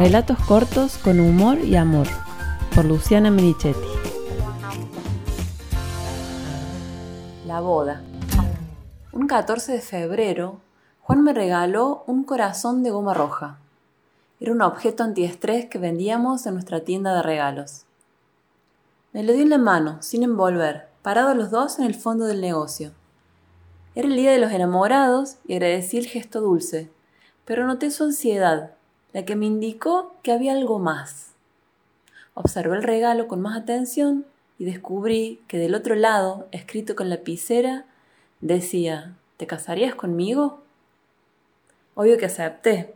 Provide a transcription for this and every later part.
Relatos cortos con humor y amor, por Luciana Merichetti. La boda. Un 14 de febrero, Juan me regaló un corazón de goma roja. Era un objeto antiestrés que vendíamos en nuestra tienda de regalos. Me lo dio en la mano, sin envolver, parados los dos en el fondo del negocio. Era el día de los enamorados y agradecí el gesto dulce, pero noté su ansiedad, la que me indicó que había algo más. Observé el regalo con más atención y descubrí que del otro lado, escrito con lapicera, decía, ¿te casarías conmigo? Obvio que acepté.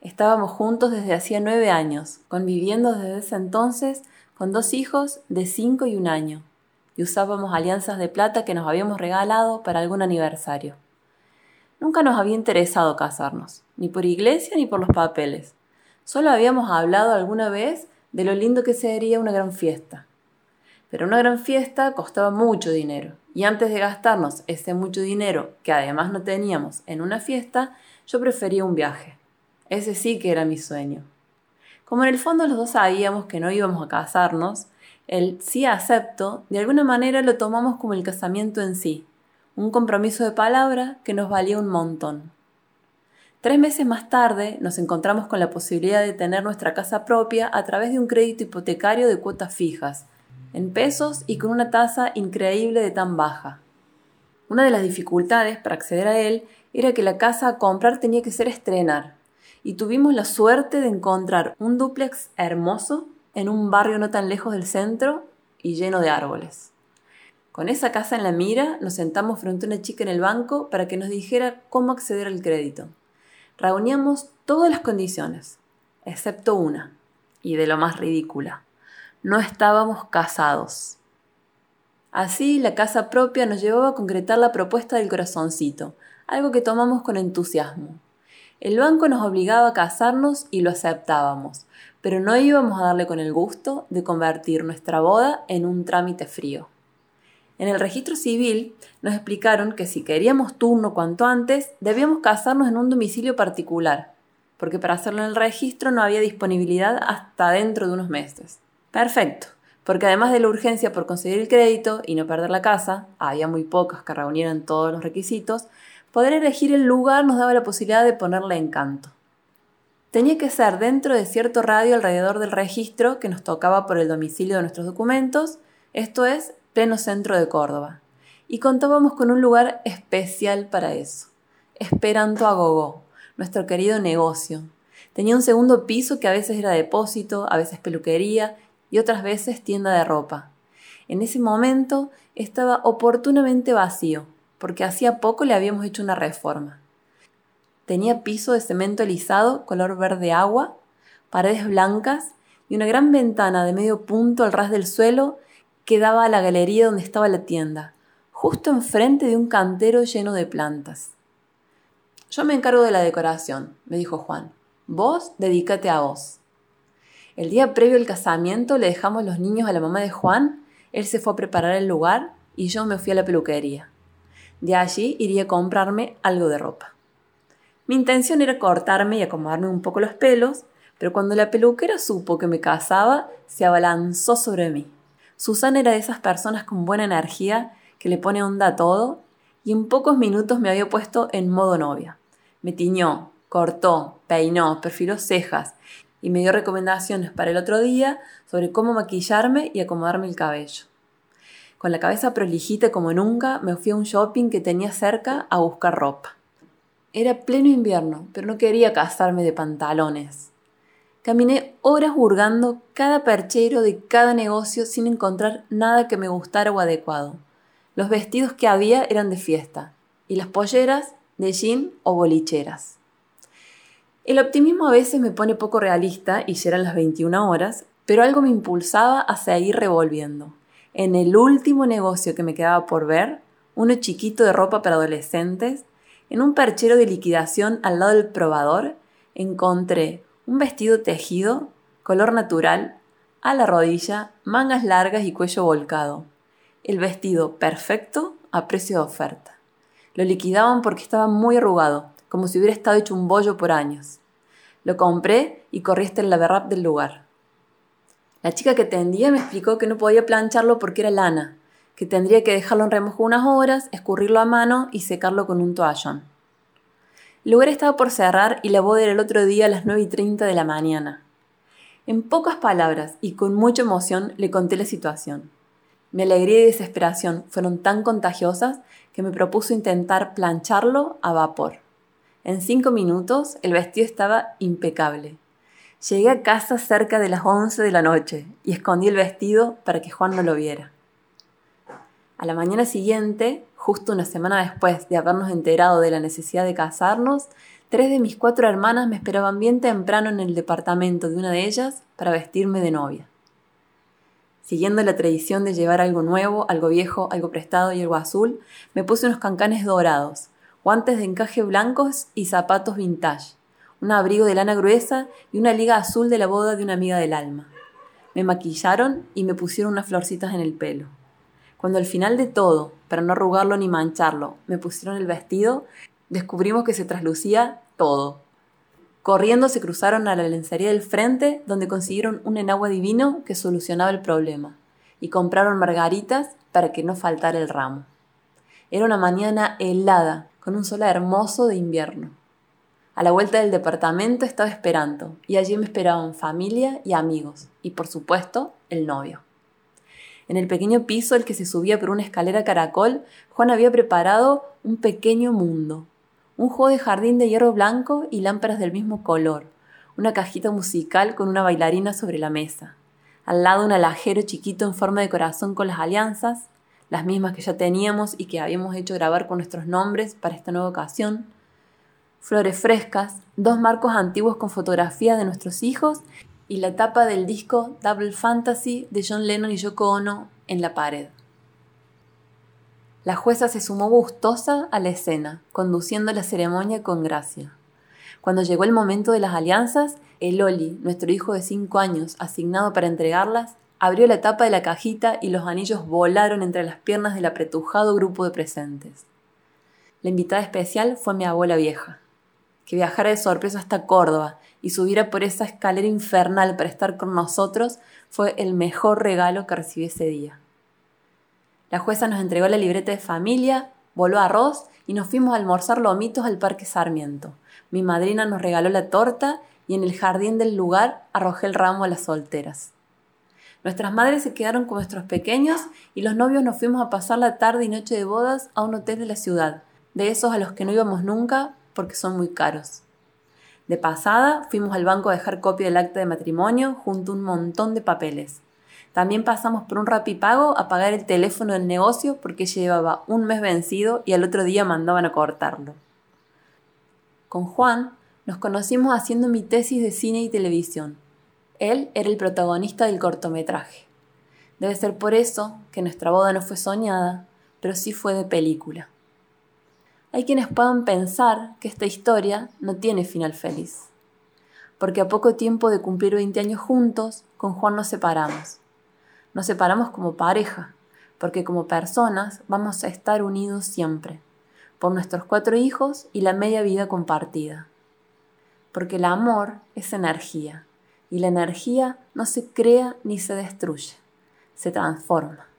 Estábamos juntos desde hacía nueve años, conviviendo desde ese entonces con dos hijos de cinco y un año, y usábamos alianzas de plata que nos habíamos regalado para algún aniversario. Nunca nos había interesado casarnos, ni por iglesia ni por los papeles. Solo habíamos hablado alguna vez de lo lindo que sería una gran fiesta. Pero una gran fiesta costaba mucho dinero, y antes de gastarnos ese mucho dinero que además no teníamos en una fiesta, yo prefería un viaje. Ese sí que era mi sueño. Como en el fondo los dos sabíamos que no íbamos a casarnos, el sí acepto de alguna manera lo tomamos como el casamiento en sí, un compromiso de palabra que nos valía un montón. Tres meses más tarde nos encontramos con la posibilidad de tener nuestra casa propia a través de un crédito hipotecario de cuotas fijas, en pesos y con una tasa increíble de tan baja. Una de las dificultades para acceder a él era que la casa a comprar tenía que ser estrenar, y tuvimos la suerte de encontrar un dúplex hermoso en un barrio no tan lejos del centro y lleno de árboles. Con esa casa en la mira, nos sentamos frente a una chica en el banco para que nos dijera cómo acceder al crédito. Reuníamos todas las condiciones, excepto una, y de lo más ridícula. No estábamos casados. Así, la casa propia nos llevaba a concretar la propuesta del corazoncito, algo que tomamos con entusiasmo. El banco nos obligaba a casarnos y lo aceptábamos, pero no íbamos a darle con el gusto de convertir nuestra boda en un trámite frío. En el registro civil nos explicaron que si queríamos turno cuanto antes, debíamos casarnos en un domicilio particular, porque para hacerlo en el registro no había disponibilidad hasta dentro de unos meses. Perfecto, porque además de la urgencia por conseguir el crédito y no perder la casa, había muy pocas que reunieran todos los requisitos, poder elegir el lugar nos daba la posibilidad de ponerle encanto. Tenía que ser dentro de cierto radio alrededor del registro que nos tocaba por el domicilio de nuestros documentos, esto es, pleno centro de Córdoba, y contábamos con un lugar especial para eso. Esperanto a Gogó, nuestro querido negocio. Tenía un segundo piso que a veces era depósito, a veces peluquería y otras veces tienda de ropa. En ese momento estaba oportunamente vacío, porque hacía poco le habíamos hecho una reforma. Tenía piso de cemento alisado color verde agua, paredes blancas y una gran ventana de medio punto al ras del suelo que daba a la galería donde estaba la tienda, justo enfrente de un cantero lleno de plantas. Yo me encargo de la decoración, me dijo Juan. Vos dedícate a vos. El día previo al casamiento le dejamos los niños a la mamá de Juan, él se fue a preparar el lugar y yo me fui a la peluquería. De allí iría a comprarme algo de ropa. Mi intención era cortarme y acomodarme un poco los pelos, pero cuando la peluquera supo que me casaba, se abalanzó sobre mí. Susana era de esas personas con buena energía que le pone onda a todo y en pocos minutos me había puesto en modo novia. Me tiñó, cortó, peinó, perfiló cejas y me dio recomendaciones para el otro día sobre cómo maquillarme y acomodarme el cabello. Con la cabeza prolijita como nunca, me fui a un shopping que tenía cerca a buscar ropa. Era pleno invierno, pero no quería casarme de pantalones. Caminé horas hurgando cada perchero de cada negocio sin encontrar nada que me gustara o adecuado. Los vestidos que había eran de fiesta y las polleras de jean o bolicheras. El optimismo a veces me pone poco realista y ya eran las 21 horas, pero algo me impulsaba a seguir revolviendo. En el último negocio que me quedaba por ver, uno chiquito de ropa para adolescentes, en un perchero de liquidación al lado del probador, encontré un vestido tejido, color natural, a la rodilla, mangas largas y cuello volcado. El vestido perfecto a precio de oferta. Lo liquidaban porque estaba muy arrugado, como si hubiera estado hecho un bollo por años. Lo compré y corrí hasta el del lugar. La chica que tendía me explicó que no podía plancharlo porque era lana, que tendría que dejarlo en remojo unas horas, escurrirlo a mano y secarlo con un toallón. Lugar estaba por cerrar y la boda era el otro día a las 9 y 30 de la mañana. En pocas palabras y con mucha emoción le conté la situación. Mi alegría y desesperación fueron tan contagiosas que me propuso intentar plancharlo a vapor. En cinco minutos el vestido estaba impecable. Llegué a casa cerca de las 11 de la noche y escondí el vestido para que Juan no lo viera. A la mañana siguiente, justo una semana después de habernos enterado de la necesidad de casarnos, tres de mis cuatro hermanas me esperaban bien temprano en el departamento de una de ellas para vestirme de novia. Siguiendo la tradición de llevar algo nuevo, algo viejo, algo prestado y algo azul, me puse unos cancanes dorados, guantes de encaje blancos y zapatos vintage, un abrigo de lana gruesa y una liga azul de la boda de una amiga del alma. Me maquillaron y me pusieron unas florcitas en el pelo. Cuando al final de todo, para no arrugarlo ni mancharlo, me pusieron el vestido, descubrimos que se traslucía todo. Corriendo se cruzaron a la lencería del frente, donde consiguieron un enagua divino que solucionaba el problema, y compraron margaritas para que no faltara el ramo. Era una mañana helada, con un sol hermoso de invierno. A la vuelta del departamento estaba esperando, y allí me esperaban familia y amigos, y por supuesto, el novio. En el pequeño piso al que se subía por una escalera caracol, Juan había preparado un pequeño mundo, un juego de jardín de hierro blanco y lámparas del mismo color, una cajita musical con una bailarina sobre la mesa, al lado un alajero chiquito en forma de corazón con las alianzas, las mismas que ya teníamos y que habíamos hecho grabar con nuestros nombres para esta nueva ocasión, flores frescas, dos marcos antiguos con fotografías de nuestros hijos y la tapa del disco Double Fantasy de John Lennon y Yoko Ono en la pared. La jueza se sumó gustosa a la escena, conduciendo la ceremonia con gracia. Cuando llegó el momento de las alianzas, el Oli, nuestro hijo de cinco años, asignado para entregarlas, abrió la tapa de la cajita y los anillos volaron entre las piernas del apretujado grupo de presentes. La invitada especial fue mi abuela vieja, que viajara de sorpresa hasta Córdoba y subiera por esa escalera infernal para estar con nosotros fue el mejor regalo que recibí ese día. La jueza nos entregó la libreta de familia, voló arroz y nos fuimos a almorzar lomitos al Parque Sarmiento. Mi madrina nos regaló la torta y en el jardín del lugar arrojé el ramo a las solteras. Nuestras madres se quedaron con nuestros pequeños y los novios nos fuimos a pasar la tarde y noche de bodas a un hotel de la ciudad, de esos a los que no íbamos nunca porque son muy caros. De pasada, fuimos al banco a dejar copia del acta de matrimonio junto a un montón de papeles. También pasamos por un rapipago a pagar el teléfono del negocio porque llevaba un mes vencido y al otro día mandaban a cortarlo. Con Juan nos conocimos haciendo mi tesis de cine y televisión. Él era el protagonista del cortometraje. Debe ser por eso que nuestra boda no fue soñada, pero sí fue de película. Hay quienes puedan pensar que esta historia no tiene final feliz, porque a poco tiempo de cumplir 20 años juntos, con Juan nos separamos. Nos separamos como pareja, porque como personas vamos a estar unidos siempre, por nuestros cuatro hijos y la media vida compartida. Porque el amor es energía, y la energía no se crea ni se destruye, se transforma.